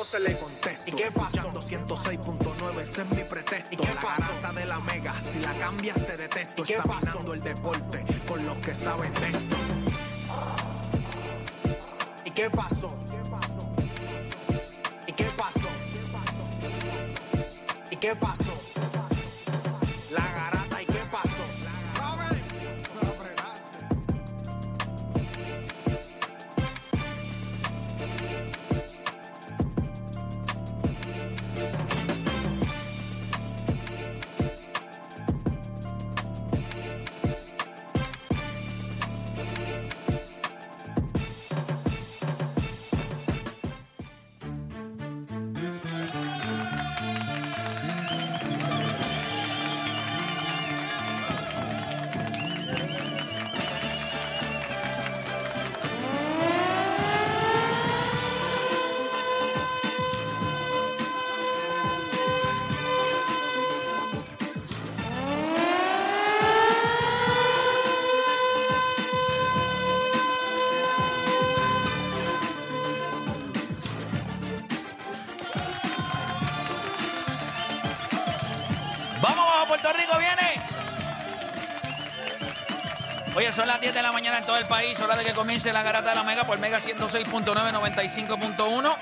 12 le contesto, ¿y qué pasó? 106.9, ese es mi pretexto, ¿y qué la garata de la mega, si la cambias te detesto, examinando el deporte con los que saben de esto. ¿Y qué pasó? ¿Y qué pasó? ¿Y qué pasó? La las 10 de la mañana en todo el país. Hora de que comience la garata de la Mega por Mega 106.9, 95.1.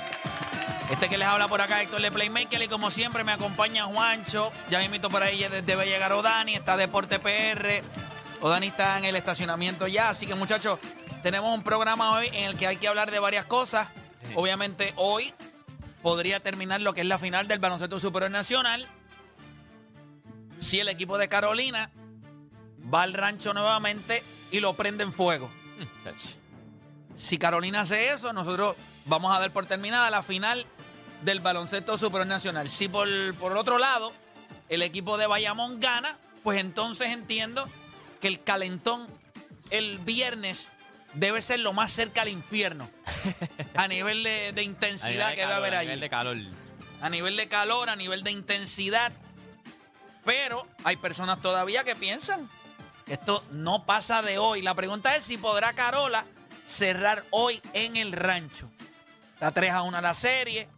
Este que les habla por acá, Héctor de Playmaker. Y como siempre, me acompaña Juancho. Ya me invito por ahí a llegar Odani. Está Deporte PR. Odani está en el estacionamiento ya. Así que, muchachos, tenemos un programa hoy en el que hay que hablar de varias cosas. Obviamente, hoy podría terminar lo que es la final del baloncesto superior nacional si el equipo de Carolina va al rancho nuevamente y lo prende en fuego. Si Carolina hace eso, nosotros vamos a dar por terminada la final del baloncesto superior nacional. Si por, por otro lado el equipo de Bayamón gana, pues entonces entiendo que el calentón el viernes debe ser lo más cerca al infierno a nivel de, de intensidad que debe haber A ahí nivel de calor. a nivel de calor, a nivel de intensidad. Pero hay personas todavía que piensan esto no pasa de hoy. La pregunta es si podrá Carola cerrar hoy en el rancho. Está 3 a 1 la serie.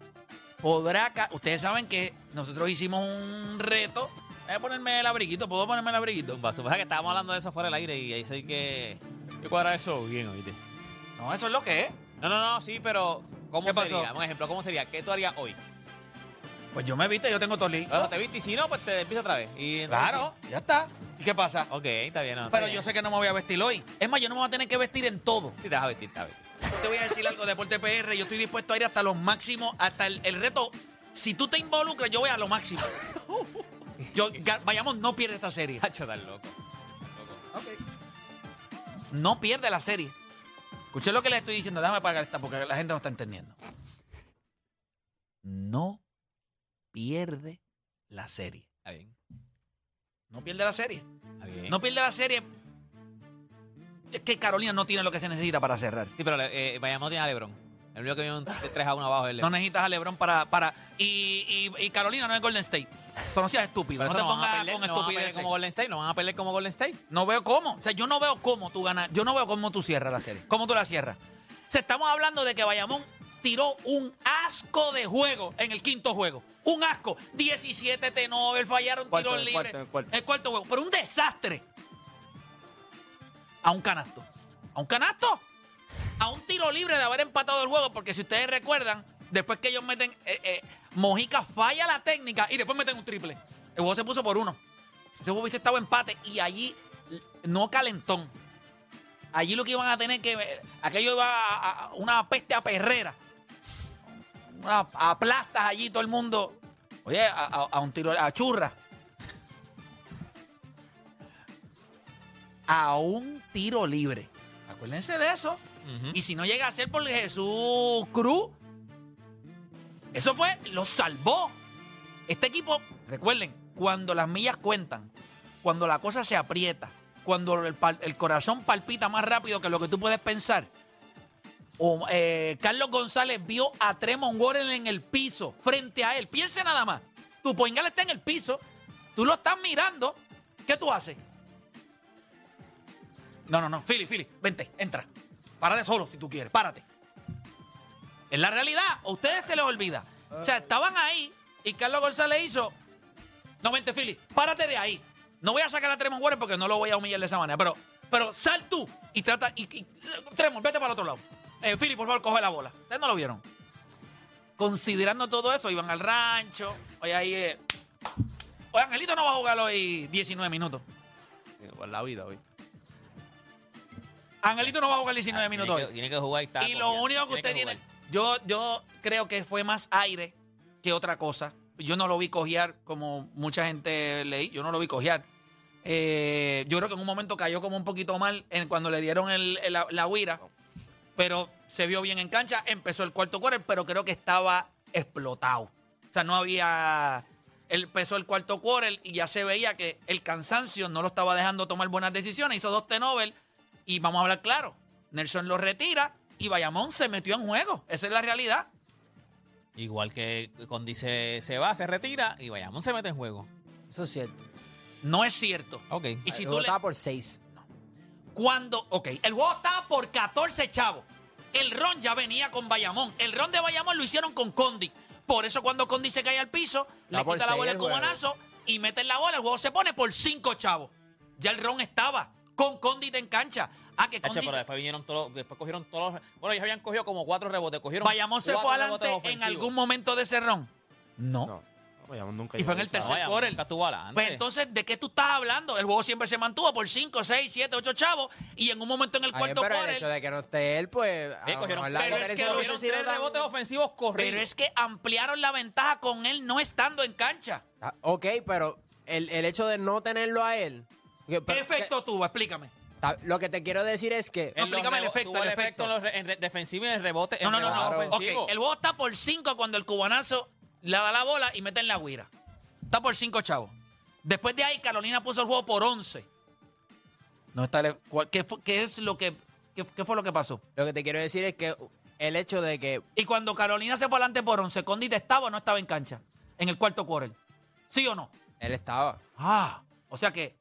Podrá. Ustedes saben que nosotros hicimos un reto. Voy a ponerme el abriguito. ¿Puedo ponerme el abriguito? Zumba, zumba. que estábamos hablando de eso fuera del aire y ahí sé que. Yo cuadra eso bien, oíste. No, eso es lo que es. No, no, no, sí, pero. ¿Cómo ¿Qué pasó? sería? Un ejemplo, ¿cómo sería? ¿Qué tú harías hoy? Pues yo me viste, yo tengo todo listo. Bueno, te viste y si no, pues te empieza otra vez. Y entonces Claro, ya está. ¿Y qué pasa? Ok, está bien. no, está Pero bien. yo sé que no me voy a vestir hoy. Es más, yo no me voy a tener que vestir en todo. Sí, te vas a vestir, vestir. Yo te voy a decir algo, Deporte PR, yo estoy dispuesto a ir hasta los máximos, hasta el, el reto. Si tú te involucras, yo voy a lo máximo. Yo, ga- vayamos, no pierde esta serie. Hacho, tan loco. No pierde la serie. Escuché lo que le estoy diciendo, déjame pagar esta porque la gente no está entendiendo. No pierde la serie. Está bien. No pierde la serie. Está bien. No pierde la serie. Es que Carolina no tiene lo que se necesita para cerrar. Sí, pero eh, Bayamón tiene a Lebron. El único que viene un 3 a 1 abajo es No Lebron. necesitas a LeBron para. para y, y, y Carolina no es Golden State. Tú no seas estúpido. Pero No te no pongas con no como Golden State, no van a pelear como Golden State. No veo cómo. O sea, yo no veo cómo tú ganas. Yo no veo cómo tú cierras la serie. ¿Cómo tú la cierras? O sea, estamos hablando de que Bayamón tiró un asco de juego en el quinto juego. Un asco. 17 Tenover, fallaron Cuarto, tiros el libres. cuarto, el cuarto. El cuarto juego. Pero un desastre. A un canasto. A un canasto. A un tiro libre de haber empatado el juego. Porque si ustedes recuerdan, Después que ellos meten, eh, eh, Mojica falla la técnica y después meten un triple. El juego se puso por uno. Ese juego hubiese estado empate y allí no calentón. Allí lo que iban a tener que. Aquello iba a, a una peste a perrera. Una, a plastas allí todo el mundo. Oye, a, a- a un tiro, a churra. A un tiro libre. Acuérdense de eso. Y si no llega a ser por Jesús Cruz, eso fue, lo salvó. Este equipo, recuerden, cuando las millas cuentan, cuando la cosa se aprieta, cuando el corazón palpita más rápido que lo que tú puedes pensar, eh, Carlos González vio a Tremont Waters en el piso, frente a él. Piense nada más. Tu poingal está en el piso, tú lo estás mirando. ¿Qué tú haces? No, no, no. Philly, Philly, vente, entra. Párate solo si tú quieres, párate. Es la realidad, a ustedes se les olvida. O sea, estaban ahí y Carlos González hizo. No, vente, Philly, párate de ahí. No voy a sacar a Tremont Waters porque no lo voy a humillar de esa manera. Pero, pero sal tú y trata. Y, y- vete para el otro lado. Eh, Philly, por favor, coge la bola. Ustedes no lo vieron. Considerando todo eso, iban al rancho. Oye, ahí. eh, Oye, Angelito no va a jugar hoy 19 minutos. Por la vida hoy. Angelito no va a jugar 19 minutos Tiene hoy. tiene que jugar y Y lo único que usted tiene, yo, yo creo que fue más aire que otra cosa. Yo no lo vi cojear como mucha gente leí, yo no lo vi cojear. Eh, yo creo que en un momento cayó como un poquito mal en cuando le dieron el- el- la, la huira, pero se vio bien en cancha, empezó el cuarto quarter, pero creo que estaba explotado. O sea, no había... Él empezó el cuarto quarter y ya se veía que el cansancio no lo estaba dejando tomar buenas decisiones. Hizo dos T-Nobel y vamos a hablar claro. Nelson lo retira y Bayamón se metió en juego. Esa es la realidad. Igual que Condi se, se va, se retira y vayamos, se mete en juego. Eso es cierto. No es cierto. Ok. Y si tú le, por 6. Cuando, ok, el juego estaba por 14 chavos. El ron ya venía con Bayamón. El ron de Bayamón lo hicieron con Condi. Por eso cuando Condi se cae al piso, le quita la bola juego. cubanazo y meten la bola. El juego se pone por 5 chavos. Ya el ron estaba con Condi en cancha. Ah, que Hache, Condi, pero después vinieron todos, después cogieron todos los, bueno, ellos habían cogido como cuatro rebotes, cogieron Bayamón se fue adelante en algún momento de ese ron. No. No. Bayamón nunca Y fue en el tercer Bayamón quarter. nunca estuvo adelante. Pues entonces, ¿de qué tú estás hablando? El juego siempre se mantuvo por 5, 6, 7, 8 chavos y en un momento en el bien, cuarto pero el quarter hecho de que no esté él, pues. a lo cogieron, mejor la pero es diferencia que no cogieron hubiese sido tres tan- rebotes ofensivos corridos. Pero es que ampliaron la ventaja con él no estando en cancha. Ah, Ok, pero el, el hecho de no tenerlo a él. que- ¿Qué pero- efecto tuvo? Explícame. que- ta- lo que te quiero decir es que. No, En los explícame el rebo- efecto, tuvo el el efecto efecto. en los re- en re- defensivo y en el rebote. No, en no, no, rebote no. ofensivo. El juego está por 5 cuando el cubanazo le da la bola y mete en la guira. Está por 5 chavos. Después de ahí, Carolina puso el juego por 11. No está ¿qué, fue, qué es lo que, qué, qué fue lo que pasó? Lo que te quiero decir es que el hecho de que. Y cuando Carolina se fue adelante por 11, Condit estaba o no estaba en cancha en el cuarto quarter. ¿Sí o no? Él estaba. Ah, o sea que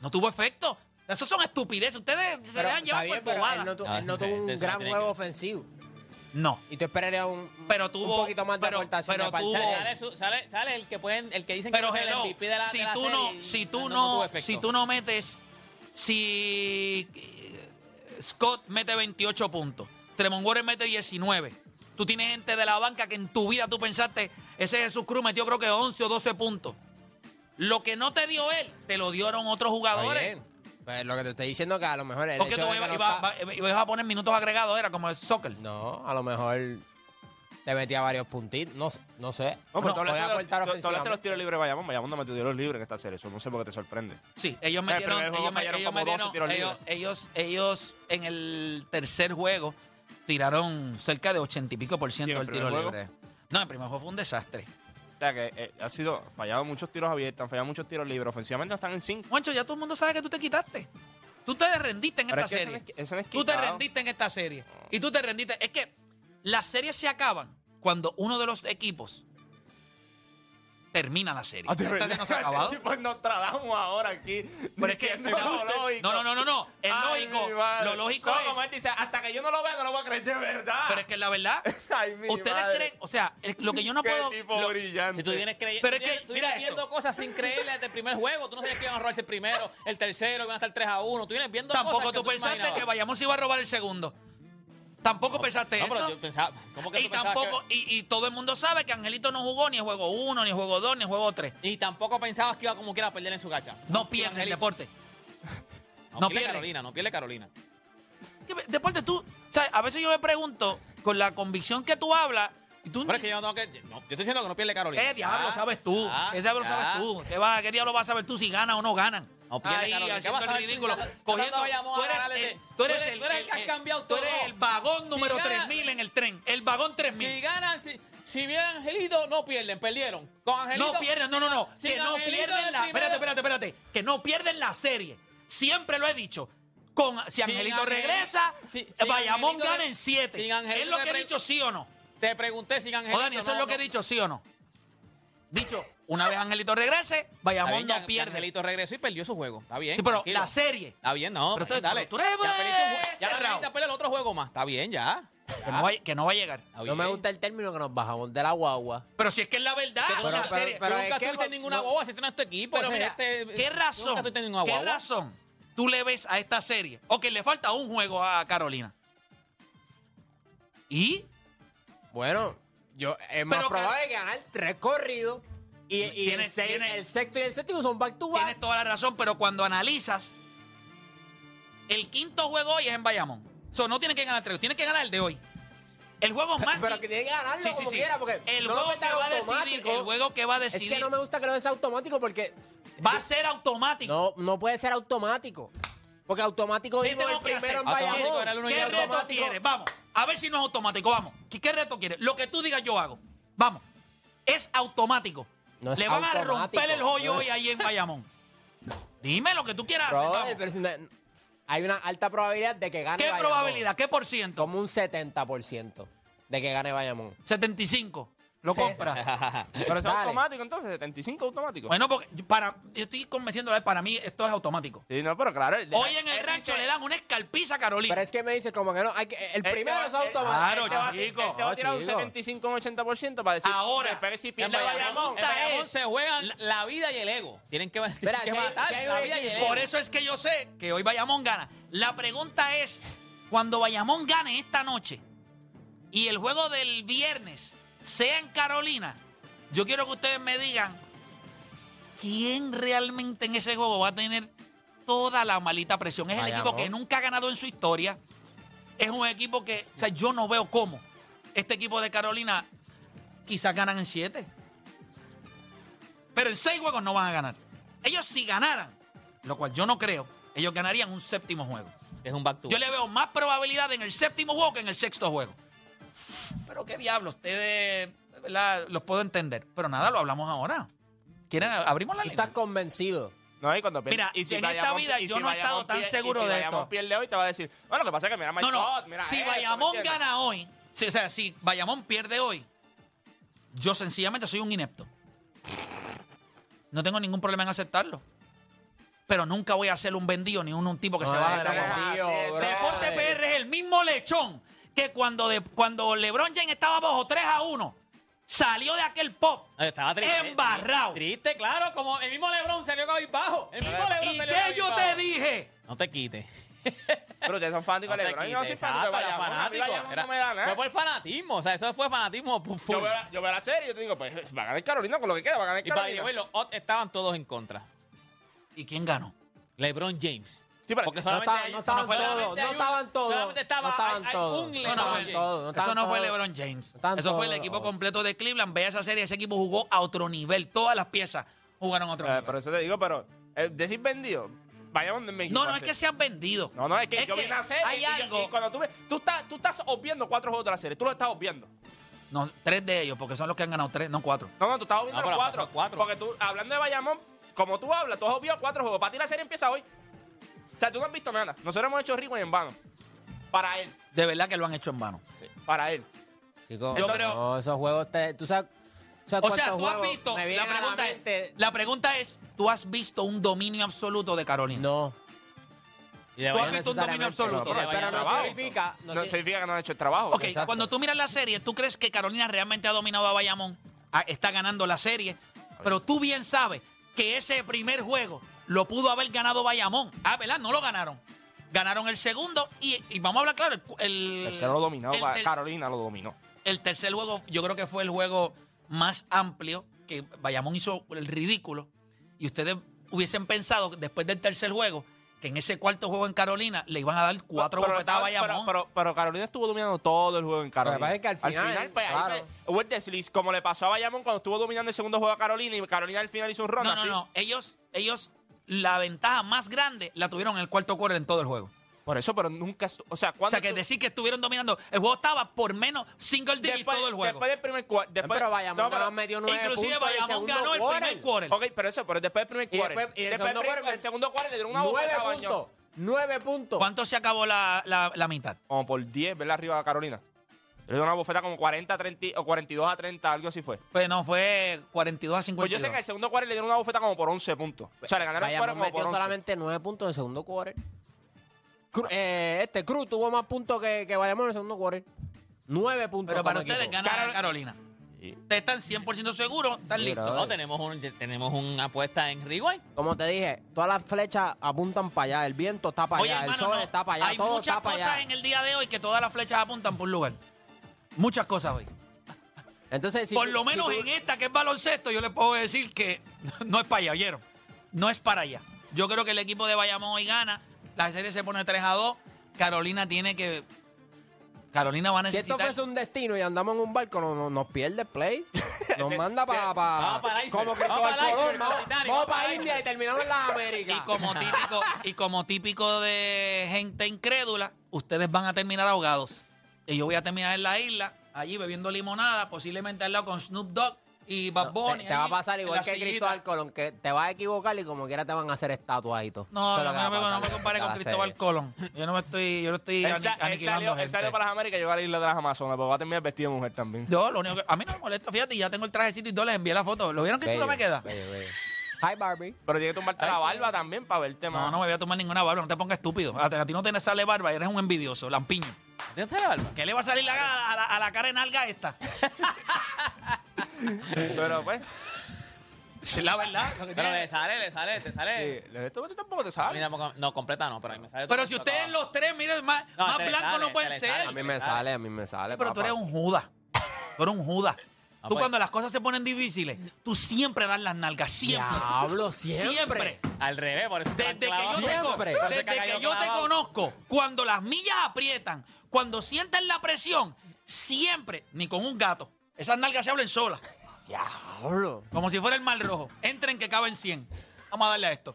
no tuvo efecto. Esos son estupideces. Ustedes se Pero, dejan está llevar bien, por bobadas. él no, tu- él no tuvo un eso gran juego que- ofensivo. No. Y tú esperarías un, Pero tuvo- un poquito más de pero- aportación pero de tuvo-. Sale, su- sale, sale el que pueden, el que dicen Pero que es el hello, MVP de la, si de la tú serie no, si tú no, si tú no metes, si eh, Scott mete 28 puntos, Tremont mete 19, tú tienes gente de la banca que en tu vida tú pensaste, ese Jesús Cruz metió creo que 11 o 12 puntos. Lo que no te dio él, te lo dieron otros jugadores. bien. Pues lo que te estoy diciendo que a lo mejor el Porque hecho tú de que ibas, no a poner minutos agregados, era como el soccer. No, a lo mejor te metía varios puntitos. No, sé- no sé. No, pero tú podía hablaste de los- aportar tú- tú hablaste de los ofensivamente. tiros libres de Bayamón. Bayamón no metió tiros libres en esta serie. Eso no sé por qué te sorprende. Sí, ellos el metieron, primer juego ellos, me- fallaron ellos como 12 metieron- tiros ellos, libres. ellos, ellos en el tercer juego tiraron cerca de 80 y pico por ciento ¿Y en el del tiro primer juego? libre. No, el primer juego fue un desastre. Sea que eh, ha sido fallado muchos tiros abiertos, han fallado muchos tiros libres. Ofensivamente no están en 5. Juancho, ya todo el mundo sabe que tú te quitaste. Tú te rendiste en Pero esta es que ese serie. no es- ese no es tú te rendiste en esta serie. Y tú te rendiste. Es que las series se acaban cuando uno de los equipos termina la serie. Ah, Esta no se ha acabado. Pues nos tratamos ahora aquí. Pero es que. No, no, no, no, no. Es lógico. Lo lógico No, es- como él dice, hasta que yo no lo vea, no lo voy a creer de verdad. Pero es que la verdad, Ay, mi ustedes madre. creen, o sea, lo que yo no Qué puedo. tipo lo- brillante. Si tú vienes creyendo, Pero es que, mira viendo cosas sin creerle desde el primer juego. Tú no sabías que iban a robarse el primero, el tercero, iban a estar 3 a 1. Tú vienes viendo Tampoco tú pensaste que vayamos iba a robar el segundo. Tampoco pensaste No, pero eso. yo pensaba, ¿cómo que Y tampoco, y, y todo el mundo sabe que Angelito no jugó ni en juego 1, ni en juego 2, ni en juego 3. que- y tampoco pensabas que iba como quiera a perder en su cacha? No pierde el deporte. No, No pierde. Carolina, no pierde Carolina. ¿Qué Deporte, tú, o sea, a veces yo me pregunto, con la convicción que tú hablas, y tú, Pero es que yo no que. no, yo estoy diciendo que no pierde Carolina. ¿qué diablo Ah, sabes tú? ah, ¿Qué diablo sabes tú? ¿Qué, va, ¿Qué diablo vas a saber tú si ganan o no ganan? No Ahí, Carolina. ¿Qué haciendo el ridículo. Cogiendo, tú eres, el, tú eres eres- el, tú eres el que has el- cambiado tú eres el vagón número gana- 3000 en el tren. El vagón 3000. Si ganan, si, si Angelito, no pierden, perdieron. Con Angelito. No pierden, no, no, no. Que no pierden la. Espérate, espérate, espérate. Que no pierden la serie. Siempre lo he dicho. Con, si Angelito Angel- regresa, Bayamón gana en 7. sin Angelito ¿Es lo que he dicho sí o no? Te pregunté sin Angelito. Dani, eso es lo que he dicho sí o no. Dicho, una vez Angelito regrese, Bayamón bien, ya- no pierde. Angelito regresó y perdió su juego. Está bien. Sí, pero tranquilo. la serie. Está bien, no. Pero tú- dale. tú eres, ya perdiste un jue- Ya cerrado. pelear el otro juego más. Está bien, ya. Que no, va, que no va a llegar. Está No bien. me gusta el término que nos bajamos de la guagua. Pero si es que es la verdad, Que tú una nunca- serie. pero tú es nunca que no- ninguna no- guagua, si este no es tu equipo. Pero ese- mira, este- ¿qué Nunca razón? ninguna ¿Qué guagua. razón tú le ves a esta serie? O que le falta un juego a Carolina. ¿Y? Bueno, yo es más Pero, probable que ganar tres corridos. Y, y Tiene- el, seis- tiene- el sexto y el séptimo son back to back. Tienes toda la razón, pero cuando analizas, el quinto juego hoy es en Bayamón. O sea, no tiene que ganar tres, tiene que ganar el de hoy. El juego más. Pero que tiene que ganarlo Sí, sí, como sí. quiera, porque el no lo juego que metan va a decidir, automático. el juego que va a Es decidir que no me gusta que lo des automático porque va a ser automático. no, no puede ser automático. Porque automático ¿Qué el primero hacer? en Automático Bayamón. era el uno y ¿Qué el reto automático- quieres? Vamos, a ver si no es automático, vamos. ¿Qué, qué reto quieres? Lo que tú digas yo hago. Vamos, es automático. No es Le van a automático. romper el joyo No hoy ahí en Bayamón. Dime lo que tú quieras hacer. Vamos. pero si no- hay una alta probabilidad de que gane ¿Qué Bayamón. probabilidad? ¿Qué por ciento? Como un 70% de que gane Bayamón. 75. Lo compras. Pero eso es Dale. automático, entonces, 75 automático. Bueno, porque yo- para, yo estoy convenciendo a él, para mí esto es automático. Sí, no, pero claro. Hoy en el él rancho dice- le dan una escalpiza a Carolina. Pero es que me dice como que no, hay que, el él primero es él- automático. Claro, él te va chico. te va a tirar un chico. 75, un 80% para decir. Ahora, Después si pierde Bayamón, Bayamón. En Bayamón es- se juegan la vida y el ego. Tienen que, tienen Mira, que si hay- matar si hay la un vida y el equipo- ego. Por eso es que yo sé que hoy Bayamón gana. La pregunta es, cuando Bayamón gane esta noche y el juego del viernes sea en Carolina, yo quiero que ustedes me digan quién realmente en ese juego va a tener toda la malita presión. Es el equipo que nunca ha ganado en su historia. Es un equipo que, o sea, yo no veo cómo este equipo de Carolina quizás ganan en siete. Pero en seis juegos no van a ganar. Ellos si ganaran, lo cual yo no creo, ellos ganarían un séptimo juego. Es un back to Yo le veo más probabilidad en el séptimo juego que en el sexto juego. Pero qué diablo, ustedes de verdad, los puedo entender. Pero nada, lo hablamos ahora. ¿Quieren? Abrimos la Tú línea. estás convencido. No, y cuando Mira, y si en esta vida y yo si no he estado tan seguro y si de Bayamón esto. pierde hoy, te va a decir, bueno, lo que pasa es que mira, No, no. Mira si esto, ¿me Bayamón gana hoy, si- o sea, si Bayamón pierde hoy, yo sencillamente soy un inepto. No tengo ningún problema en aceptarlo. Pero nunca voy a ser un vendido ni un, un tipo que se baja de la brother. Deporte PR es el mismo lechón que cuando, de, cuando LeBron James estaba abajo 3 a 1, salió de aquel pop Estaba triste. embarrado. Triste, claro, como el mismo LeBron salió cabizbajo. El mismo LeBron ¿Y salió qué yo te dije? No te quites. Pero ustedes son fanáticos No de LeBron. Yo no soy fanático de Bayamón. Fanático. Bayamón Era- no me da nada. Fue por fanatismo, o sea, eso fue fanatismo. Yo veo, la, yo veo la serie y yo te digo, pues va a ganar Carolina con lo que queda, va a ganar Y para Carolina. los odds estaban todos en contra. ¿Y quién ganó? LeBron James. Sí, pero- Porque No solamente hay- no estaban todos, no estaban todos, Solamente estaba no estaban hay- hay todos. un No LeBron no, James. todos, no Eso estaban no fue todos. LeBron James. estaban Eso fue el todos. equipo completo de Cleveland. Ve esa serie, ese equipo jugó a otro nivel. Todas las piezas jugaron a otro Eh, nivel. por eso te digo, pero eh, decir vendido, de México. No, no es que seas vendido. No, no, es que Es yo que vi una serie hay y, yo- algo- y cuando tú ves, tú estás, tú estás obviando cuatro juegos de la serie, tú lo estás obviando. No, tres de ellos, porque son los que han ganado tres, no cuatro. No, no, tú estás obviando No, los pero cuatro, cuatro. Porque tú, hablando de Bayamón, como tú hablas, tú has obviado cuatro juegos. Para ti la serie empieza hoy. O sea, tú no has visto nada. Nosotros hemos hecho rico y en vano. Para él. De verdad que lo han hecho en vano. Para él. Chicos, creo- no, esos juegos, te, tú sabes, O sea, tú has visto. La pregunta, es, la pregunta es: ¿tú has visto un dominio absoluto de Carolina? No, Y Tú has visto un dominio absoluto. No, pero pero hecho no trabajo. significa, no No si- significa que no han hecho el trabajo. Ok, Exacto. cuando tú miras la serie, ¿tú crees que Carolina realmente ha dominado a Bayamón? Ah, Está ganando la serie. Pero tú bien sabes que ese primer juego lo pudo haber ganado Bayamón. Ah, ¿verdad? No lo ganaron. Ganaron el segundo y, y vamos a hablar claro. El, el- Tercero lo dominó, el ter- Carolina lo dominó. el tercer juego, yo creo que fue el juego más amplio que Bayamón hizo el ridículo. Y ustedes hubiesen pensado, después del tercer juego, que en ese cuarto juego en Carolina le iban a dar cuatro Pero- bofetadas a Bayamón. Pero, pero Carolina estuvo dominando todo el juego en Carolina. es que al final, pues, ahí claro. fue- hubo el desliz, como le pasó a Bayamón cuando estuvo dominando el segundo juego a Carolina y Carolina al final hizo un run no, no, así. no. Ellos, ellos, la ventaja más grande la tuvieron en el cuarto quarter en todo el juego. Por eso, pero nunca... O sea, O cuando... sea, que decir que estuvieron dominando. El juego estaba por menos single digit después, todo el juego. después del primer cuarto... Después, pero Bayamón no, metió nueve Inclusive Bayamón ganó el quarter. primer quarter. Ok, pero eso, pero después del primer Y quarter. después- y el después segundo del quarter- el segundo quarter le dieron una Nueve bofetada a Bayamón. puntos. Nueve puntos. ¿Cuánto se acabó la, la- la mitad? Como por 10, ¿verdad? Arriba Carolina. Le dio una bofeta como 40 a 30 o 42 a 30, algo así fue. Pues no, fue 42 a 52. Pues yo sé que en el segundo quarter le dieron una bofeta como por 11 puntos. O sea, le ganaron el quarter como por metió 11. solamente nueve puntos en el segundo quarter. Cru- eh, este Cruz tuvo más puntos que, que Bayamón en el segundo quarter. Nueve puntos. Pero para como ustedes equipo. ganan a Carolina. Ustedes están 100% seguros, están Sí, listos. brother. No, tenemos, un, tenemos una apuesta en Rewind. Como te dije, todas las flechas apuntan para allá. El viento está para Oye, allá. hermano, el sol no, está para allá. hay todo muchas está para cosas allá. en el día de hoy que todas las flechas apuntan por un lugar. Muchas cosas hoy. Entonces, si por tú- lo si menos tú- en esta que es baloncesto, yo les puedo decir que no es para allá, ¿oyeron? No es para allá. Yo creo que el equipo de Bayamón hoy gana. La serie se pone 3 a 2. Carolina tiene que. Carolina va a Si esto necesitar. fuese un destino y andamos en un barco, no, no- nos pierde play. Nos manda para. Vamos para el iceberg. como que Vamos para el iceberg, Titanic, vamos para el India y terminamos en las Y Américas. como típico, y como típico de gente incrédula, ustedes van a terminar ahogados. Y yo voy a terminar en la isla, allí bebiendo limonada, posiblemente al lado con Snoop Dogg y Bad No, Bunny. te, te va a pasar igual que sillita. Cristóbal Colón, que te vas a equivocar y como quiera te van a hacer estatuas y todo. No, no, no, me- a no me compare con Cristóbal. Colón. Yo no me estoy, yo no estoy Él, sa- él salió, él salió para las Américas y llegó a la isla de las Amazonas, pero va a terminar vestido de mujer también. Yo, lo único que. A mí no me molesta, fíjate, ya tengo el trajecito y todo, les envié la foto. ¿Lo vieron que chulo me queda? Bello, bello. Hi, Barbie. Pero tiene que tumbarte la barba también para verte más. No, no me voy a tomar ninguna barba, no te pongas estúpido. A, a ti no te sale barba, eres un envidioso, lampiño. ¿Tienes la barba? ¿Qué le va a salir la, a, la, a la cara de nalga esta? Pero pues, Es la verdad. lo que Pero tiene. le sale, le sale, te sale. eh, esto tampoco te A mí sale. tampoco- no, completa no, pero a mí me sale. Pero todo si ustedes los tres, miren, más, No, más blancos sale, no pueden ser. sale. A mí me Sale. sale, a mí me sale. Pero tú eres un Judas. Tú eres un Judas. Ah, Tú pues. cuando las cosas se ponen difíciles, tú siempre das las nalgas. Siempre. Diablo, siempre. Siempre. Al revés, por eso te Desde que yo, te, Siempre. eso desde que yo te conozco, cuando las millas aprietan, cuando sienten la presión, siempre, ni con un gato, esas nalgas se hablan solas, Diablo. como si fuera el mal rojo. Entren que caben 100. Vamos a darle a esto.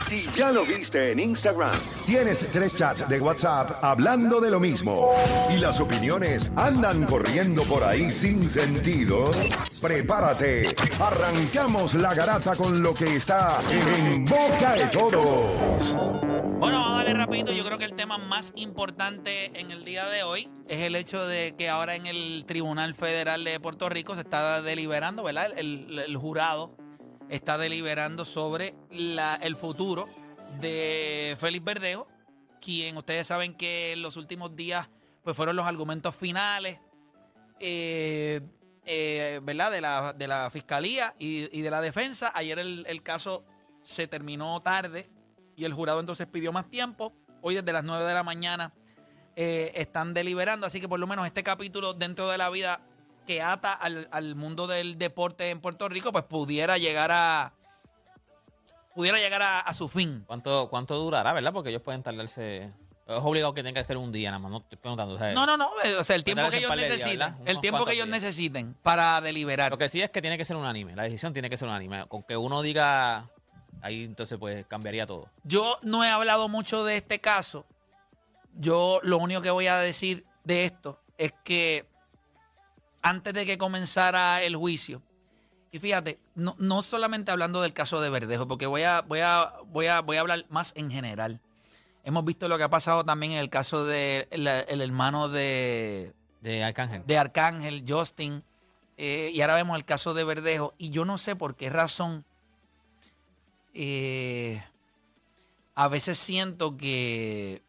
Si ya lo viste en Instagram, tienes tres chats de WhatsApp hablando de lo mismo y las opiniones andan corriendo por ahí sin sentido, prepárate. Arrancamos la garata con lo que está en boca de todos. Bueno, vamos a darle rapidito. Yo creo que el tema más importante en el día de hoy es el hecho de que ahora en el Tribunal Federal de Puerto Rico se está deliberando, ¿verdad? El, jurado está deliberando sobre el futuro de Félix Verdejo, quien ustedes saben que en los últimos días pues fueron los argumentos finales, eh, eh, ¿verdad? De la, de la fiscalía y, de la defensa. Ayer el, el caso se terminó tarde y el jurado entonces pidió más tiempo. Hoy desde las 9 de la mañana eh, están deliberando, así que por lo menos este capítulo dentro de la vida que ata al, al mundo del deporte en Puerto Rico, pues pudiera llegar a pudiera llegar a, a su fin. ¿Cuánto, ¿Cuánto durará, verdad? Porque ellos pueden tardarse. Es obligado que tenga que ser un día nada más, no estoy preguntando. o sea, No, no, no, o sea, el tiempo que ellos necesiten, el tiempo que ellos días. necesiten para deliberar. Lo que sí es que tiene que ser unánime. La decisión tiene que ser unánime. Con que uno diga. Ahí entonces pues cambiaría todo. Yo no he hablado mucho de este caso. Yo lo único que voy a decir de esto es que antes de que comenzara el juicio, y fíjate, no, no solamente hablando del caso de Verdejo, porque voy a, voy a, voy a, voy a hablar más en general. Hemos visto lo que ha pasado también en el caso del el hermano de, De Arcángel. de Arcángel, Justin, eh, y ahora vemos el caso de Verdejo, y yo no sé por qué razón eh, a veces siento que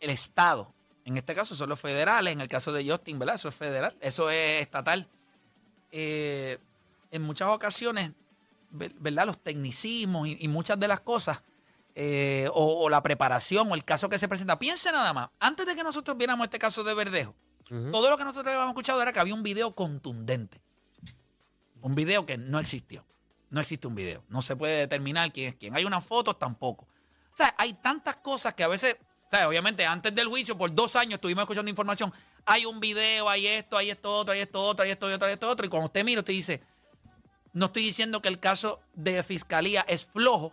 el Estado, en este caso son los federales, en el caso de Justin, ¿verdad? Eso es federal, eso es estatal. Eh, en muchas ocasiones, ver- ¿verdad? Los tecnicismos y, y muchas de las cosas, eh, o, o la preparación o el caso que se presenta. Piense nada más, antes de que nosotros viéramos este caso de Verdejo, todo lo que nosotros habíamos escuchado era que había un video contundente. Un video que no existió. No existe un video. No se puede determinar quién es quién. Hay unas fotos tampoco. O sea, hay tantas cosas que a veces, sea, obviamente antes del juicio, por dos años estuvimos escuchando información. Hay un video, hay esto, hay esto otro, hay esto otro, hay esto otro, hay esto otro. Y cuando usted mira, usted dice, no estoy diciendo que el caso de fiscalía es flojo,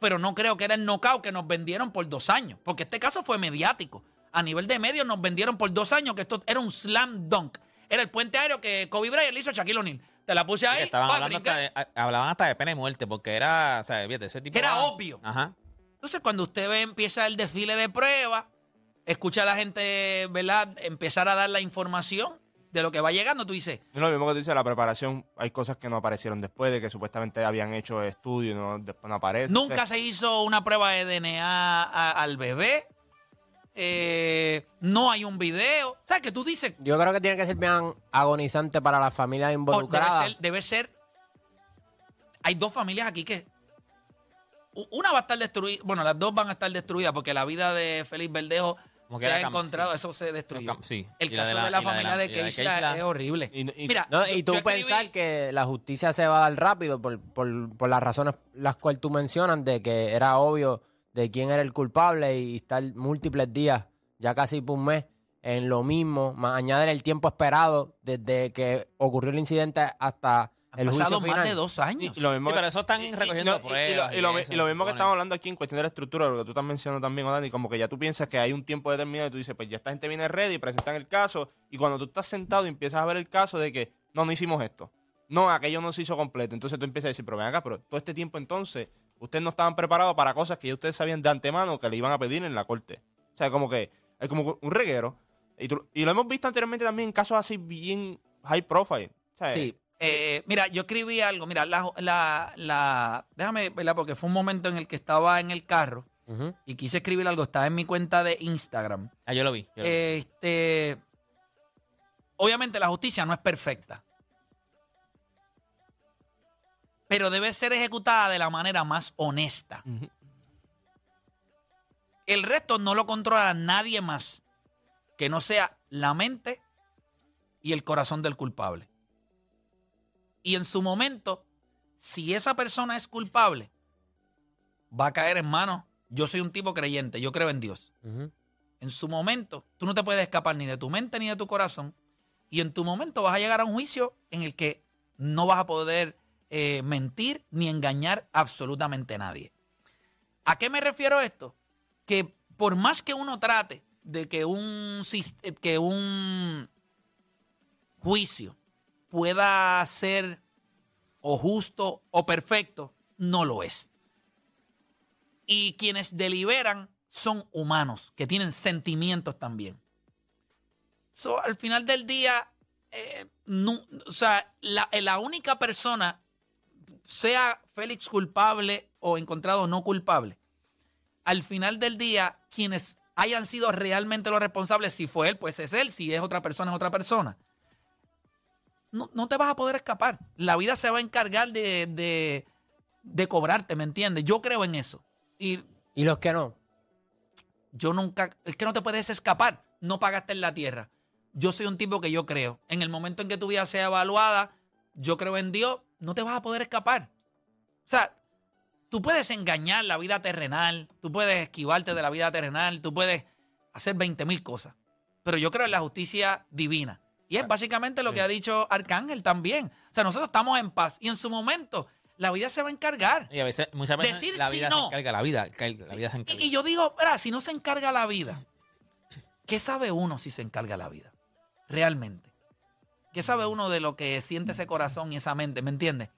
pero no creo que era el knockout que nos vendieron por dos años. Porque este caso fue mediático. A nivel de medios nos vendieron por dos años que esto era un slam dunk. Era el puente aéreo que Kobe Bryant le hizo a Shaquille O'Neal. Te la puse ahí. Estaban hablando hasta de, hablaban hasta de pena y muerte, porque era, o sea, fíjate, ese tipo Era era- obvio. Ajá. Entonces, cuando usted ve, empieza el desfile de pruebas, escucha a la gente, ¿verdad? Empezar a dar la información de lo que va llegando, tú dices, Es lo mismo que tú dices, la preparación, hay cosas que no aparecieron después, de que supuestamente habían hecho estudios y no, después no aparece. nunca O sea, se hizo una prueba de DNA a- al bebé, eh, no hay un video. O sea, que tú dices, Yo creo que tiene que ser bien agonizante para las familias oh, debe involucradas. ser, debe ser. Hay dos familias aquí que. Una va a estar destruida. Bueno, las dos van a estar destruidas porque la vida de Félix Verdejo Como se ha encontrado, sí. eso se destruyó. Sí. El caso de de la- de familia la- de la de es horrible. Y- y- Mira, No, y tú escribí- pensar que la justicia se va a dar rápido por, por, por las razones las cuales tú mencionas de que era obvio de quién era el culpable y estar múltiples días, ya casi por un mes, en lo mismo, más añadir el tiempo esperado desde que ocurrió el incidente hasta Han el pasado final. más de dos años. y lo mismo Sí, que- pero eso están y- y- recogiendo no, y- y lo- pruebas Y, y lo, eso, y lo mismo que estamos hablando aquí en cuestión de la estructura, lo que tú estás mencionando también, Dani, como que ya tú piensas que hay un tiempo determinado y tú dices, pues ya esta gente viene ready, presentan el caso, y cuando tú estás sentado y empiezas a ver el caso de que, no, no hicimos esto, no, aquello no se hizo completo, entonces tú empiezas a decir, pero ven acá, pero todo este tiempo entonces, ustedes no estaban preparados para cosas que ya ustedes sabían de antemano que le iban a pedir en la corte. O sea, como que es como un reguero. Y, tú- y lo hemos visto anteriormente también en casos así bien high profile. O sea, Sí. Eh, mira, yo escribí algo. Mira, la, la, la- déjame, ¿verdad? Porque fue un momento en el que estaba en el carro y quise escribir algo. Estaba en mi cuenta de Instagram. Ah, yo lo vi. yo lo vi. Este, obviamente la justicia no es perfecta. Pero debe ser ejecutada de la manera más honesta. El resto no lo controla nadie más que no sea la mente y el corazón del culpable. Y en su momento, si esa persona es culpable, va a caer en manos. Yo soy un tipo creyente, yo creo en Dios en su momento, tú no te puedes escapar ni de tu mente ni de tu corazón. Y en tu momento vas a llegar a un juicio en el que no vas a poder eh, mentir ni engañar absolutamente a nadie. ¿A qué me refiero esto? Que por más que uno trate de que un, que un juicio pueda ser o justo o perfecto, no lo es. Y quienes deliberan son humanos, que tienen sentimientos también. So, al final del día, eh, no- o sea, la, la única persona, sea Félix culpable o encontrado no culpable, al final del día, quienes hayan sido realmente los responsables, si fue él, pues es él, si es otra persona, es otra persona. No, no te vas a poder escapar. La vida se va a encargar de, de, de cobrarte, ¿me entiendes? Yo creo en eso. Y Y los que no. yo nunca, es que no te puedes escapar, no pagaste en la tierra. Yo soy un tipo que yo creo. En el momento en que tu vida sea evaluada, yo creo en Dios, no te vas a poder escapar. O sea, tú puedes engañar la vida terrenal, tú puedes esquivarte de la vida terrenal, tú puedes hacer 20 mil cosas. Pero yo creo en la justicia divina. Y es básicamente lo que ha dicho Arcángel también. O sea, nosotros estamos en paz y en su momento la vida se va a encargar. Y a veces, muchas veces Decir la vida no. se encarga, la vida, la vida se encarga. Y, y yo digo, "Mira, si no se encarga la vida, ¿qué sabe uno si se encarga la vida? Realmente. ¿Qué sabe uno de lo que siente ese corazón y esa mente? ¿Me entiendes?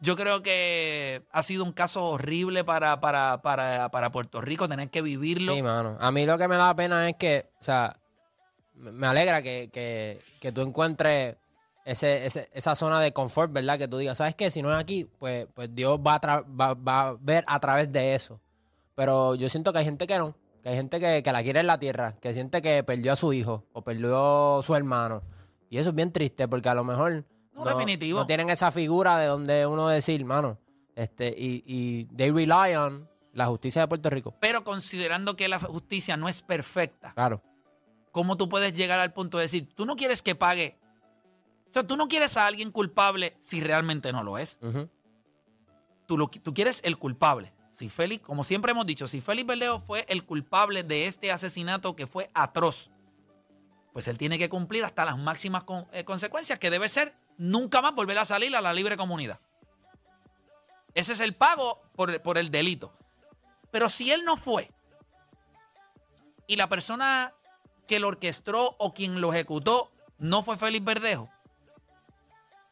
Yo creo que ha sido un caso horrible para, para, para, para Puerto Rico tener que vivirlo. Sí, mano. A mí lo que me da pena es que, o sea, me alegra que, que, que tú encuentres ese, ese- esa zona de confort, ¿verdad? Que tú digas, ¿sabes qué? Si no es aquí, pues, pues Dios va a, tra- va, va a ver a través de eso. Pero yo siento que hay gente que no, que hay gente que, que la quiere en la tierra, que siente que perdió a su hijo o perdió a su hermano. Y eso es bien triste porque a lo mejor No, definitivo. no tienen esa figura de donde uno decir, mano, este, y, y they rely on la justicia de Puerto Rico. Pero considerando que la justicia no es perfecta, Claro. ¿Cómo tú puedes llegar al punto de decir, tú no quieres que pague? O sea, tú no quieres a alguien culpable si realmente no lo es. Tú, lo, tú quieres el culpable. Si Félix, como siempre hemos dicho, si Félix Verdejo fue el culpable de este asesinato que fue atroz, pues él tiene que cumplir hasta las máximas con- eh, consecuencias, que debe ser nunca más volver a salir a la libre comunidad. Ese es el pago por, por el delito. Pero si él no fue, y la persona que lo orquestó o quien lo ejecutó no fue Félix Verdejo,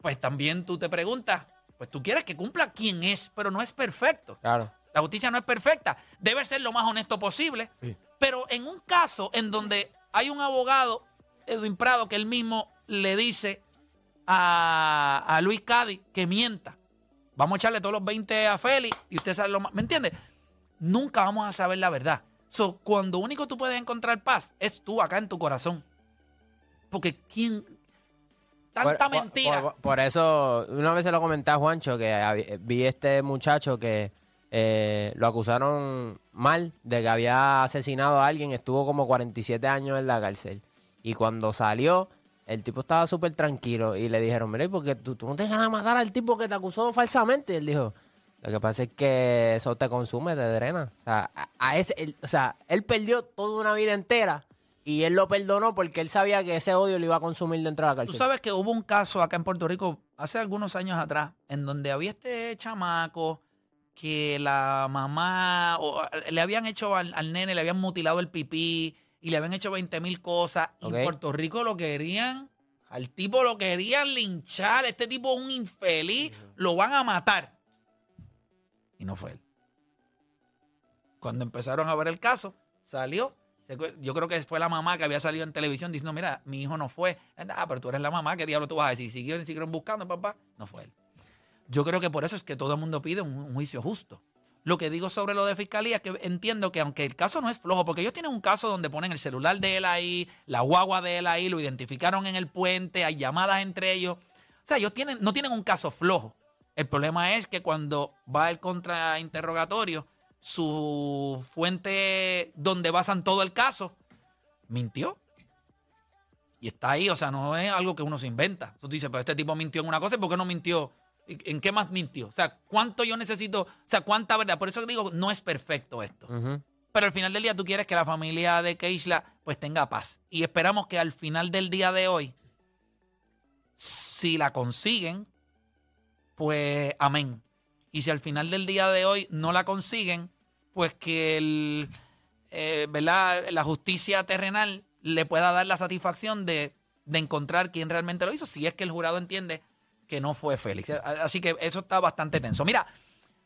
pues también tú te preguntas, pues tú quieres que cumpla quien es, pero no es perfecto. Claro. La justicia no es perfecta. Debe ser lo más honesto posible. Pero en un caso en donde hay un abogado, Edwin Prado, que él mismo le dice a, a Luis Cádiz que mienta. Vamos a echarle todos los 20 a Félix y usted sabe lo más. ¿Me entiende? Nunca vamos a saber la verdad. So, cuando único tú puedes encontrar paz es tú acá en tu corazón. Porque quién. Tanta Por- mentira. Por, por eso, una vez se lo comenté a Juancho que vi este muchacho que eh, lo acusaron mal de que había asesinado a alguien, estuvo como 47 años en la cárcel. Y cuando salió, el tipo estaba súper tranquilo y le dijeron, mira, porque tú, tú no te ganas matar al tipo que te acusó falsamente. Y él dijo, lo que pasa es que eso te consume, te drena. O sea, a, a ese, él- o sea, él perdió toda una vida entera y él lo perdonó porque él sabía que ese odio lo iba a consumir dentro de la Tú cárcel. sabes que hubo un caso acá en Puerto Rico hace algunos años atrás en donde había este chamaco que la mamá o, le habían hecho al, al nene, le habían mutilado el pipí y le habían hecho 20 mil cosas. Y en Puerto Rico lo querían, al tipo lo querían linchar. Este tipo es un infeliz, lo van a matar. Y no fue él. Cuando empezaron a ver el caso, salió. Yo creo que fue la mamá que había salido en televisión diciendo, mira, mi hijo no fue. Ah, pero tú eres la mamá, ¿qué diablo tú vas a decir? Siguieron, siguieron buscando, papá. No fue él. Yo creo que por eso es que todo el mundo pide un, un juicio justo. Lo que digo sobre lo de fiscalía es que entiendo que aunque el caso no es flojo, porque ellos tienen un caso donde ponen el celular de él ahí, la guagua de él ahí, lo identificaron en el puente, hay llamadas entre ellos. O sea, ellos tienen, no tienen un caso flojo. El problema es que cuando va el contrainterrogatorio, su fuente donde basan todo el caso, mintió. Y está ahí, o sea, no es algo que uno se inventa. Tú dices, pero este tipo mintió en una cosa, ¿y por qué no mintió? ¿Y ¿En qué más mintió? O sea, ¿cuánto yo necesito? O sea, ¿cuánta verdad? Por eso digo, no es perfecto esto. Pero al final del día tú quieres que la familia de Keishla pues tenga paz. Y esperamos que al final del día de hoy, si la consiguen, pues amén. Y si al final del día de hoy no la consiguen, pues que el, eh, ¿verdad? la justicia terrenal le pueda dar la satisfacción de, de encontrar quién realmente lo hizo, si es que el jurado entiende que no fue Félix. Así que eso está bastante tenso. Mira,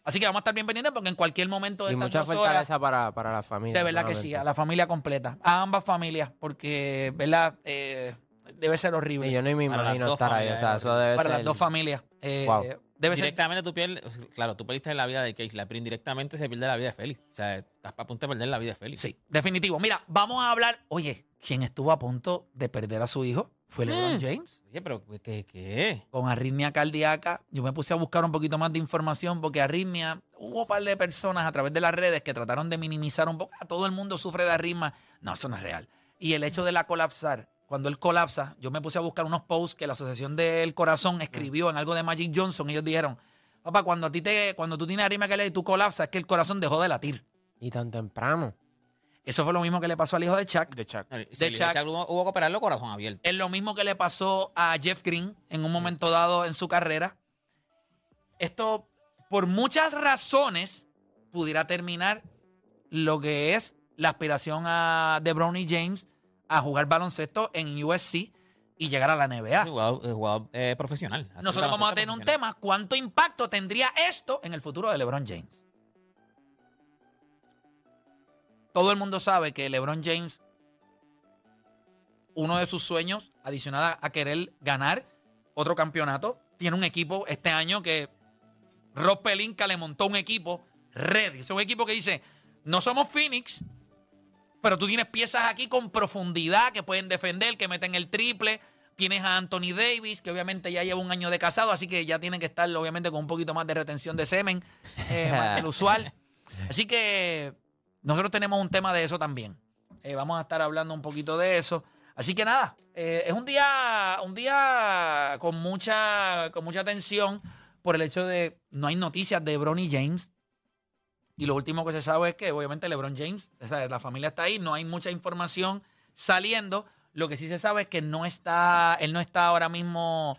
así que vamos a estar bien pendientes porque en cualquier momento de Y mucha horas- fortaleza para, para la familia. de verdad que sí, a la familia completa, a ambas familias, porque, ¿verdad? Eh, debe ser horrible Y yo ni me Para las imagino dos estar ahí. O sea, eso debe para ser. las dos familias. Eh, Wow. Debe ser. Directamente tú pierdes, claro, tú perdiste la vida de Keisla, pero indirectamente se pierde la vida de Félix. O sea, estás a punto de perder la vida de Félix. Sí, definitivo. Mira, vamos a hablar. Oye, ¿quién estuvo a punto de perder a su hijo? Fue LeBron Mm. James. Oye, pero ¿qué? qué? Con arritmia cardíaca. Yo me puse a buscar un poquito más de información porque arritmia, hubo un par de personas a través de las redes que trataron de minimizar un poco. "Ah, Todo el mundo sufre de arritmia. No, eso no es real. Y el hecho de la colapsar, cuando él colapsa, yo me puse a buscar unos posts que la Asociación del Corazón escribió en algo de Magic Johnson. Ellos dijeron, papá, cuando a ti te, cuando tú tienes arritmia cardíaca y tú colapsas, es que el corazón dejó de latir. Y tan temprano. Eso fue lo mismo que le pasó al hijo de Chuck. De Chuck. Sí, Chuck- Chuck hubo, hubo que operarlo corazón abierto. Es lo mismo que le pasó a Jeff Green en un momento dado en su carrera. Esto, por muchas razones, pudiera terminar lo que es la aspiración a, de Bronny James a jugar baloncesto en USC y llegar a la NBA. Jugador, eh, jugador, eh, profesional. Nosotros vamos a tener un tema. ¿Cuánto impacto tendría esto en el futuro de LeBron James? Todo el mundo sabe que LeBron James, uno de sus sueños, adicional a, a querer ganar, otro campeonato. Tiene un equipo este año que Rob Pelinka le montó un equipo ready. Es un equipo que dice, no somos Phoenix, pero tú tienes piezas aquí con profundidad que pueden defender, que meten el triple. Tienes a Anthony Davis, que obviamente ya lleva un año de casado, así que ya tienen que estar obviamente con un poquito más de retención de semen, eh, más que el usual. Así que nosotros tenemos un tema de eso también. Eh, vamos a estar hablando un poquito de eso. Así que nada, eh, es un día, un día con mucha, con mucha tensión por el hecho de no hay noticias de Bronny James. Y lo último que se sabe es que obviamente LeBron James, o sea, la familia está ahí, no hay mucha información saliendo. Lo que sí se sabe es que no está, él no está ahora mismo.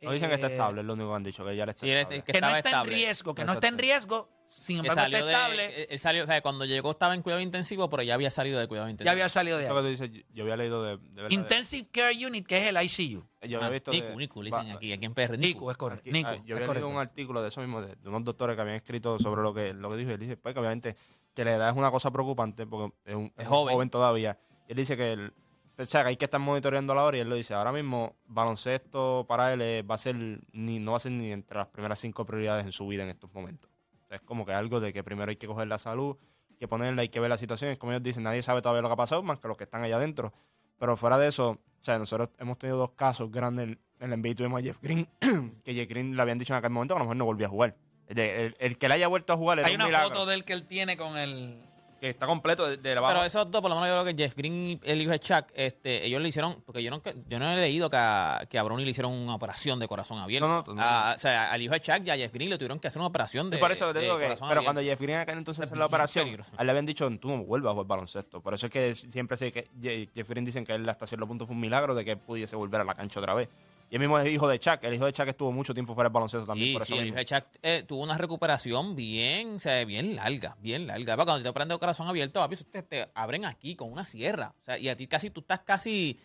No dicen que está eh, estable, es lo único que han dicho, que ya le está Sí, estable. que que no está estable. en riesgo, que no está en riesgo, sin embargo salió está de, estable. él- él salió, o sea, cuando llegó estaba en cuidado intensivo, pero ya había salido de cuidado intensivo. Ya había salido de Eso que ahí. tú dices, yo- yo había leído de, de verdad, de- Intensive Care Unit, que es el ICU. Yo Ah, había visto Nicu, de- Nicu, le va- dicen aquí, aquí en PR. Nico, Nicu. es correcto. Aquí- Nico, ah, yo había correcto. leído un artículo de eso mismo, de, de unos doctores que habían escrito sobre lo que, lo que dijo. y Él dice, pues, que obviamente que la edad es una cosa preocupante porque es un, Es es un joven. joven. todavía. Y él dice que, el, o sea, que hay que estar monitoreando la hora y él lo dice, ahora mismo baloncesto para él va a ser, ni, no va a ser ni entre las primeras cinco prioridades en su vida en estos momentos. O sea, es como que algo de que primero hay que coger la salud, hay que ponerla, hay que ver la situación. Es como ellos dicen, nadie sabe todavía lo que ha pasado, más que los que están allá adentro. Pero fuera de eso, o sea, nosotros hemos tenido dos casos grandes en en el NBA. Tuvimos a Jeff Green, que Jeff Green le habían dicho en aquel momento que a lo mejor no volvía a jugar. El, de- el- el que le haya vuelto a jugar era Hay un una milagro, foto de él que él tiene con el. Que está completo de, de la Pero baja. esos dos, por lo menos yo creo que Jeff Green y el hijo de Chuck, este, ellos le hicieron, porque yo no, yo no he leído que a, que a Brownie le hicieron una operación de corazón abierto. No, no, no. A- o sea, al hijo de Chuck y a Jeff Green le tuvieron que hacer una operación de, por eso te de digo que, corazón pero abierto. cuando Jeff Green en aquel entonces Es hizo la operación, a él le habían dicho, tú no vuelvas a jugar baloncesto. Por eso es que siempre sé que Je- Jeff Green dicen que él hasta cierto punto fue un milagro de que él pudiese volver a la cancha otra vez. Y el mismo es hijo de Chuck. El hijo de Chuck estuvo mucho tiempo fuera del baloncesto también Sí, por eso sí, el mismo. hijo de Chuck eh, tuvo una recuperación bien, o sea, bien larga, bien larga. Cuando te operan de corazón abierto, papi, te, te abren aquí con una sierra. O sea, y a ti casi, tú estás casi,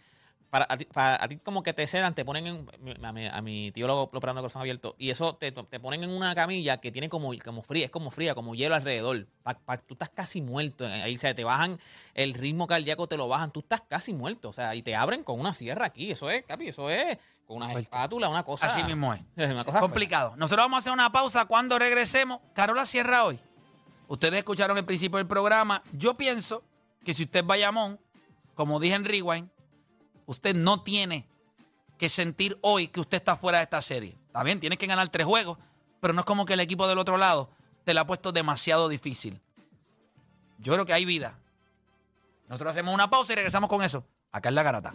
para, a, ti, para- a ti como que te sedan, te ponen en, a mi, a mi tío lo, lo operaron de corazón abierto, y eso te, te ponen en una camilla que tiene como, como fría, es como fría, como hielo alrededor. Pa- pa- tú estás casi muerto. Ahí se te bajan, el ritmo cardíaco te lo bajan, tú estás casi muerto. O sea, y te abren con una sierra aquí. Eso es, capi, eso es con una espátula, una cosa. Así mismo es. Es una cosa fea. complicado. Nosotros vamos a hacer una pausa. Cuando regresemos, Carola cierra hoy. Ustedes escucharon el principio del programa. Yo pienso que si usted es Bayamón, como dije en Rewind, usted no tiene que sentir hoy que usted está fuera de esta serie. Está bien, tienes que ganar tres juegos, pero no es como que el equipo del otro lado te la ha puesto demasiado difícil. Yo creo que hay vida. Nosotros hacemos una pausa y regresamos con eso. Acá en la garata.